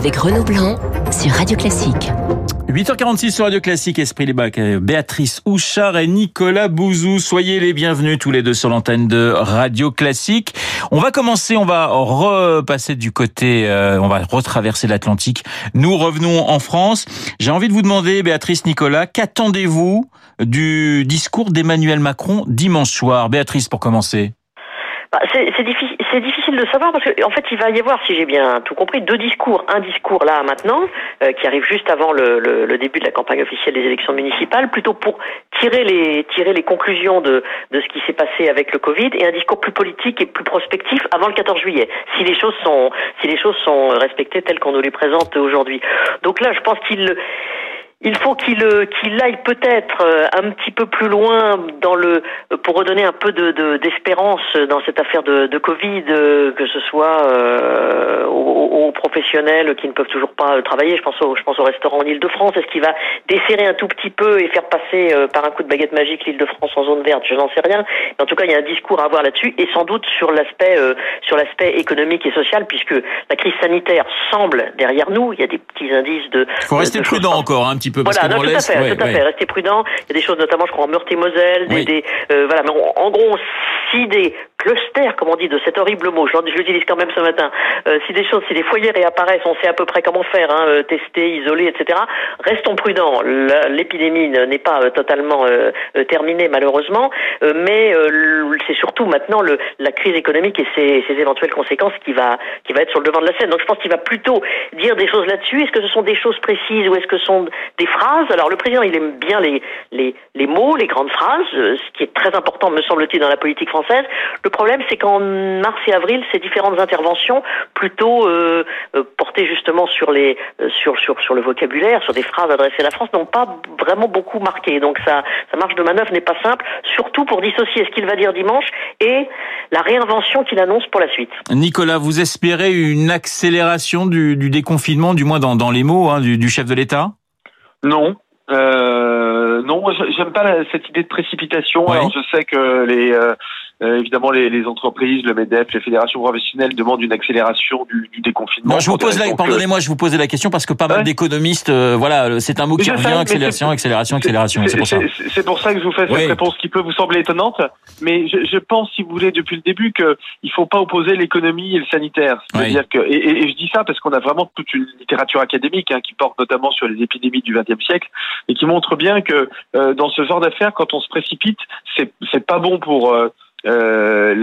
avec Renaud Blanc sur Radio Classique. 8h46 sur Radio Classique, Esprit les Bacs, Béatrice Houchard et Nicolas Bouzou. Soyez les bienvenus tous les deux sur l'antenne de Radio Classique. On va commencer, on va repasser du côté, euh, on va retraverser l'Atlantique. Nous revenons en France. J'ai envie de vous demander, Béatrice, Nicolas, qu'attendez-vous du discours d'Emmanuel Macron dimanche soir? Béatrice, pour commencer. Bah, c'est difficile, difficile de savoir parce qu'en en fait, il va y avoir, si j'ai bien tout compris, deux discours. Un discours là maintenant, euh, qui arrive juste avant le, le, le, début de la campagne officielle des élections municipales, plutôt pour tirer les tirer les conclusions de de ce qui s'est passé avec le Covid, et un discours plus politique et plus prospectif avant le 14 juillet, si les choses sont si les choses sont respectées telles qu'on nous les présente aujourd'hui. Donc là, je pense qu'il il faut qu'il euh, qu'il aille peut-être euh, un petit peu plus loin dans le pour redonner un peu de d'espérance dans cette affaire de, de Covid, euh, que ce soit euh, aux, aux, professionnels qui ne peuvent toujours pas travailler. Je pense au je pense au restaurant en Île-de-France. Est-ce qu'il va desserrer un tout petit peu et faire passer par un coup de baguette magique l'Île-de-France en zone verte? Je n'en sais rien. Mais en tout cas, il y a un discours à avoir là-dessus et sans doute sur l'aspect sur l'aspect économique et social, puisque la crise sanitaire semble derrière nous. Il y a des petits indices de. Il faut rester prudent encore un petit peu voilà, tout à fait, tout à fait. Restez prudent. Il y a des choses, notamment, je crois, en Meurthe-et-Moselle, des, des euh, voilà. Mais en gros, si des clusters, comme on dit, de cet horrible mot, je, je l'utilise quand même ce matin. Euh, si des choses, si des foyers réapparaissent, on sait à peu près comment faire, hein, euh, tester, isoler, etc. Restons prudents. L'épidémie n'est pas euh, totalement terminée, malheureusement, mais c'est surtout maintenant le, la crise économique et ses, ses, éventuelles conséquences qui va qui va être sur le devant de la scène. Donc, je pense qu'il va plutôt dire des choses là-dessus. Est-ce que ce sont des choses précises ou est-ce que ce sont des phrases Alors, le président, il aime bien les les les mots, les grandes phrases, ce qui est très important, me semble-t-il, dans la politique française. Le problème, c'est qu'en mars et avril, ces différentes interventions, plutôt euh, euh, portées justement sur les euh, sur sur sur le vocabulaire, sur des phrases adressées à la France, n'ont pas vraiment beaucoup marqué. Donc ça, sa marge de manœuvre n'est pas simple, surtout pour dissocier ce qu'il va dire dimanche et la réinvention qu'il annonce pour la suite. Nicolas, vous espérez une accélération du, du déconfinement, du moins dans, dans les mots hein, du, du chef de l'État? Non, euh, non, j'aime pas cette idée de précipitation. Ouais. Alors, je sais que les euh, euh, évidemment, les, les, entreprises, le MEDEF, les fédérations professionnelles demandent une accélération du, du déconfinement. Bon, je vous pose la, pardonnez-moi, je vous posais la question parce que pas mal ouais. d'économistes, euh, voilà, c'est un mot qui revient, accélération, accélération, accélération. C'est pour ça. C'est pour ça que je vous fais cette oui. réponse qui peut vous sembler étonnante, mais je, je, pense, si vous voulez, depuis le début, que il faut pas opposer l'économie et le sanitaire. C'est-à-dire oui. que, et, et, et, je dis ça parce qu'on a vraiment toute une littérature académique hein, qui porte notamment sur les épidémies du XXe siècle et qui montre bien que euh, dans ce genre d'affaires, quand on se précipite, c'est pas bon pour euh,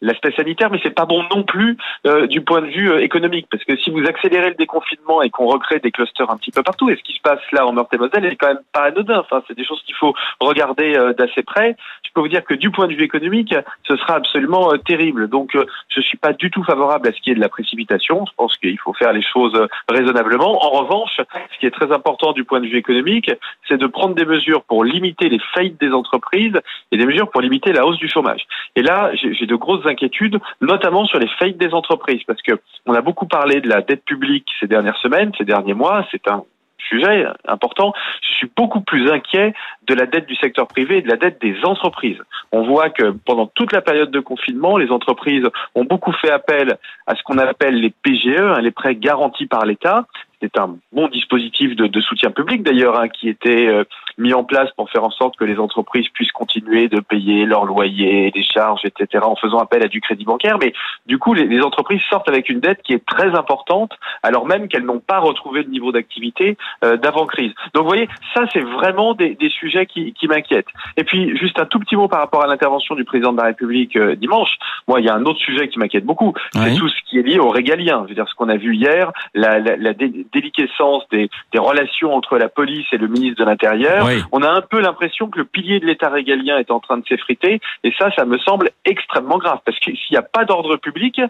l'aspect la, sanitaire, mais c'est pas bon non plus euh, du point de vue euh, économique, parce que si vous accélérez le déconfinement et qu'on recrée des clusters un petit peu partout, et ce qui se passe là en Meurthe-et-Moselle est quand même pas anodin. Enfin, c'est des choses qu'il faut regarder euh, d'assez près. Je peux vous dire que du point de vue économique, ce sera absolument euh, terrible. Donc, je suis pas du tout favorable à ce qui est de la précipitation. Je pense qu'il faut faire les choses raisonnablement. En revanche, ce qui est très important du point de vue économique, c'est de prendre des mesures pour limiter les faillites des entreprises et des mesures pour limiter la hausse du chômage. Et là, j'ai de grosses inquiétudes, notamment sur les faillites des entreprises, parce que on a beaucoup parlé de la dette publique ces dernières semaines, ces derniers mois. C'est un sujet important. Je suis beaucoup plus inquiet de la dette du secteur privé et de la dette des entreprises. On voit que pendant toute la période de confinement, les entreprises ont beaucoup fait appel à ce qu'on appelle les PGE, hein, les prêts garantis par l'État. C'est un bon dispositif de, soutien public d'ailleurs hein, qui était euh, mis en place pour faire en sorte que les entreprises puissent continuer de payer leur loyer, les charges, etc. en faisant appel à du crédit bancaire. Mais du coup, les, les entreprises sortent avec une dette qui est très importante alors même qu'elles n'ont pas retrouvé le niveau d'activité euh, d'avant-crise. Donc vous voyez, ça c'est vraiment des, des, sujets qui, qui m'inquiètent. Et puis juste un tout petit mot par rapport à l'intervention du président de la République euh, dimanche. Moi, il y a un autre sujet qui m'inquiète beaucoup, c'est tout ce qui est lié au régalien. Je veux dire, ce qu'on a vu hier, la, la, la déliquescence des, des, relations entre la police et le ministre de l'Intérieur. Oui. On a un peu l'impression que le pilier de l'État régalien est en train de s'effriter, et ça, ça me semble extrêmement grave, parce que s'il n'y a pas d'ordre public,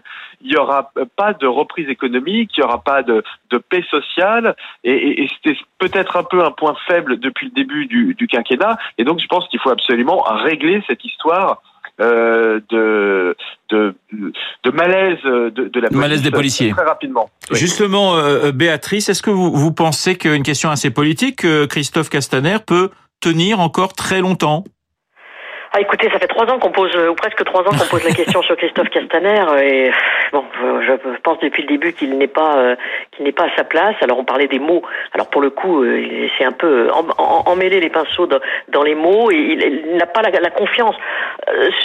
il n'y aura pas de reprise économique, il n'y aura pas de, de paix sociale, et, et, et c'était peut-être un peu un point faible depuis le début du, du quinquennat, et donc je pense qu'il faut absolument régler cette histoire euh, de, de, de malaise de, de la police malaise des policiers très rapidement. Oui. Justement, euh, Béatrice, est-ce que vous, vous pensez qu'une question assez politique, que Christophe Castaner peut tenir encore très longtemps? Ah, écoutez, ça fait trois ans qu'on pose, ou presque trois ans qu'on pose la question sur Christophe Castaner, et bon, je pense depuis le début qu'il n'est pas, qu'il n'est pas à sa place. Alors on parlait des mots. Alors pour le coup, c'est un peu emmêler les pinceaux dans, les mots, et il, n'a pas la, confiance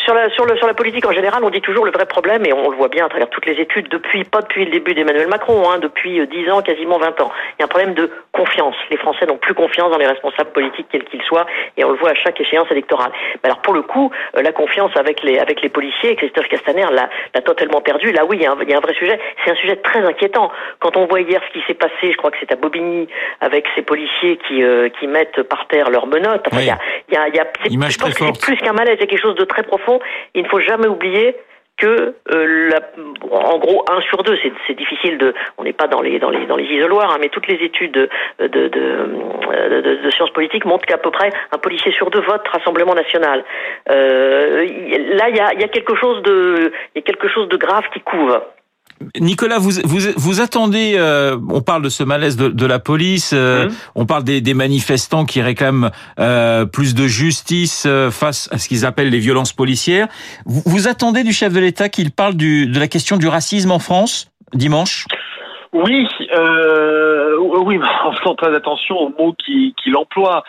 sur la politique en général. On dit toujours le vrai problème, et on le voit bien à travers toutes les études depuis pas depuis le début d'Emmanuel Macron, hein, depuis dix ans, quasiment 20 ans. Il y a un problème de confiance. Les Français n'ont plus confiance dans les responsables politiques quels qu'ils soient, et on le voit à chaque échéance électorale. alors pour le coup, euh, la confiance avec les avec les policiers, Christophe Castaner l'a totalement perdu. Là oui, il y, a un, vrai sujet. C'est un sujet très inquiétant. Quand on voit hier ce qui s'est passé, je crois que c'est à Bobigny, avec ces policiers qui euh, qui mettent par terre leurs menottes. il y a, il y a, y a c'est plus qu'un malaise, c'est quelque chose de très profond. Il ne faut jamais oublier que euh, en gros un sur deux, c'est difficile de, on n'est pas dans les dans les dans les isoloirs, hein, mais toutes les études de de, de, de, sciences politiques montrent qu'à peu près un policier sur deux vote Rassemblement national. Euh, là, il y a, y a quelque chose de y a quelque chose de grave qui couve. Nicolas, vous, vous, vous attendez, euh, on parle de ce malaise de, de la police, euh, mmh. on parle des, des, manifestants qui réclament euh, plus de justice euh, face à ce qu'ils appellent les violences policières. Vous, vous attendez du chef de l'État qu'il parle du, de la question du racisme en France dimanche? Oui, euh, oui, en faisant très attention aux mots qu'il emploie.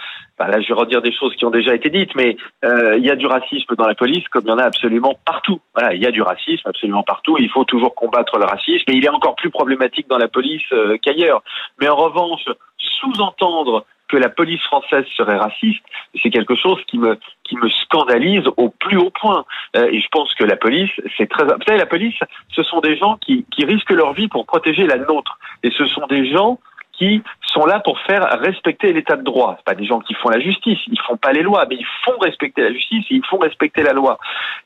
Là, je vais redire des choses qui ont déjà été dites, mais euh, il y a du racisme dans la police comme il y en a absolument partout. Voilà, il y a du racisme absolument partout. il faut toujours combattre le racisme, et il est encore plus problématique dans la police euh, qu'ailleurs. Mais en revanche, sous-entendre que la police française serait raciste, c'est quelque chose qui me qui me scandalise au plus haut point. Euh, et je pense que la police, c'est très. Vous savez, la police, ce sont des gens qui qui risquent leur vie pour protéger la nôtre. Et ce sont des gens qui sont là pour faire respecter l'état de droit. C'est pas des gens qui font la justice, ils font pas les lois, mais ils font respecter la justice et ils font respecter la loi.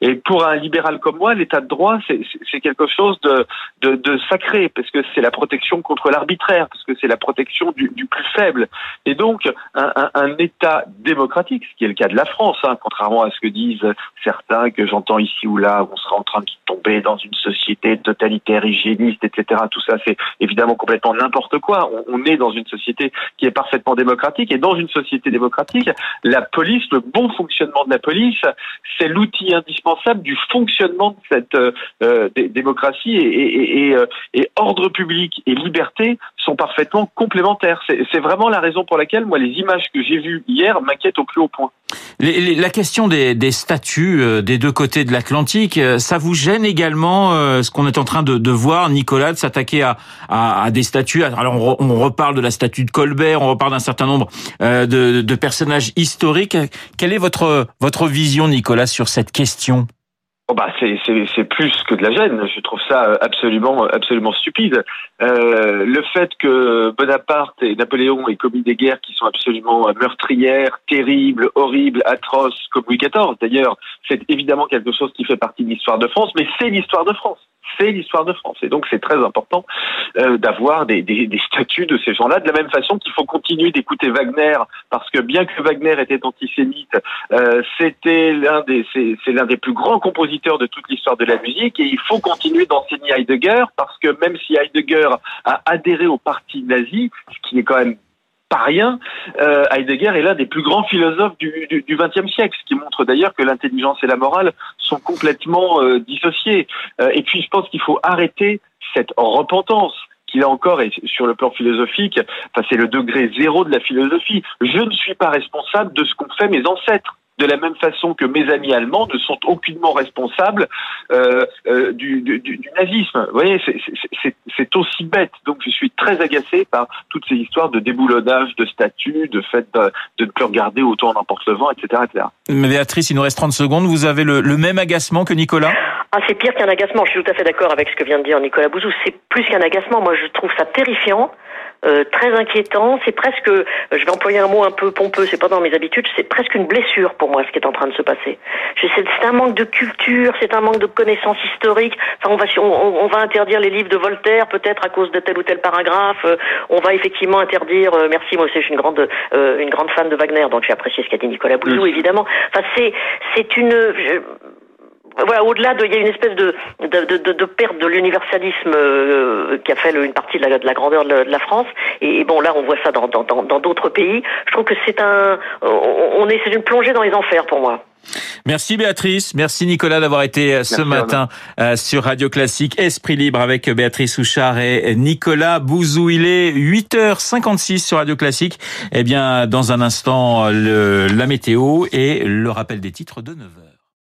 Et pour un libéral comme moi, l'état de droit, c'est quelque chose de, de, sacré, parce que c'est la protection contre l'arbitraire, parce que c'est la protection du, plus faible. Et donc, un, État démocratique, ce qui est le cas de la France, hein, contrairement à ce que disent certains que j'entends ici ou là, on sera en train de tomber dans une société totalitaire, hygiéniste, etc. Tout ça, c'est évidemment complètement n'importe quoi. On, est dans une société qui est parfaitement démocratique. Et dans une société démocratique, la police, le bon fonctionnement de la police, c'est l'outil indispensable du fonctionnement de cette euh, euh démocratie et, euh, et, ordre public et liberté sont parfaitement complémentaires. C'est vraiment la raison pour laquelle, moi, les images que j'ai vues hier m'inquiètent au plus haut point. La question des, des statuts euh, des deux côtés de l'Atlantique, ça vous gêne également ce qu'on est en train de, de voir, Nicolas, de s'attaquer à, à, à, des statuts Alors on, on reparle de la statue de Colbert, on reparle d'un certain nombre euh, de, de, personnages historiques. Quelle est votre votre vision, Nicolas, sur cette question? Oh bah c'est c'est plus que de la gêne. Je trouve ça absolument absolument stupide. Euh, le fait que Bonaparte et Napoléon aient commis des guerres qui sont absolument meurtrières, terribles, horribles, atroces, comme Louis XIV. D'ailleurs, c'est évidemment quelque chose qui fait partie de l'histoire de France, mais c'est l'histoire de France c'est l'histoire de France. Et donc c'est très important euh, d'avoir des, des, des, statuts de ces gens-là, de la même façon qu'il faut continuer d'écouter Wagner, parce que bien que Wagner était antisémite, euh, c'était l'un des c'est l'un des plus grands compositeurs de toute l'histoire de la musique, et il faut continuer d'enseigner Heidegger, parce que même si Heidegger a adhéré au parti nazi, ce qui est quand même rien, euh, Heidegger est l'un des plus grands philosophes du XXe siècle, ce qui montre d'ailleurs que l'intelligence et la morale sont complètement euh, dissociées. Euh, et puis je pense qu'il faut arrêter cette repentance qui là encore est sur le plan philosophique, c'est le degré zéro de la philosophie. Je ne suis pas responsable de ce qu'ont fait mes ancêtres de la même façon que mes amis allemands ne sont aucunement responsables euh, euh, du, du, du, nazisme. Vous voyez, c'est aussi bête. Donc je suis très agacé par toutes ces histoires de déboulonnage de statuts, de fait de, de ne plus regarder autant n'importe le vent, etc., etc. Mais Béatrice, il nous reste 30 secondes. Vous avez le, le même agacement que Nicolas? Ah, c'est pire qu'un agacement. Je suis tout à fait d'accord avec ce que vient de dire Nicolas Bouzou. C'est plus qu'un agacement. Moi, je trouve ça terrifiant. Euh, très inquiétant. C'est presque, je vais employer un mot un peu pompeux, c'est pas dans mes habitudes, c'est presque une blessure pour moi ce qui est en train de se passer. C'est un manque de culture, c'est un manque de connaissances historiques. Enfin, on va, on, on va interdire les livres de Voltaire peut-être à cause de tel ou tel paragraphe. Euh, on va effectivement interdire. merci, moi aussi, je suis une grande, une grande fan de Wagner, donc j'ai apprécié ce qu'a dit Nicolas Bouzou, évidemment. Enfin, c'est, c'est une. Voilà, au-delà de, il y a une espèce de de, de, de perte de l'universalisme euh, qui a fait une partie de la, de la grandeur de, la France. Et, bon, là, on voit ça dans dans dans d'autres pays. Je trouve que c'est un, on est, c'est une plongée dans les enfers pour moi. Merci Béatrice, merci Nicolas d'avoir été euh, ce matin euh, sur Radio Classique Esprit Libre avec Béatrice Houchard et Nicolas Bouzou. Il est 8h56 sur Radio Classique. Eh bien, dans un instant, le, la météo et le rappel des titres de 9h.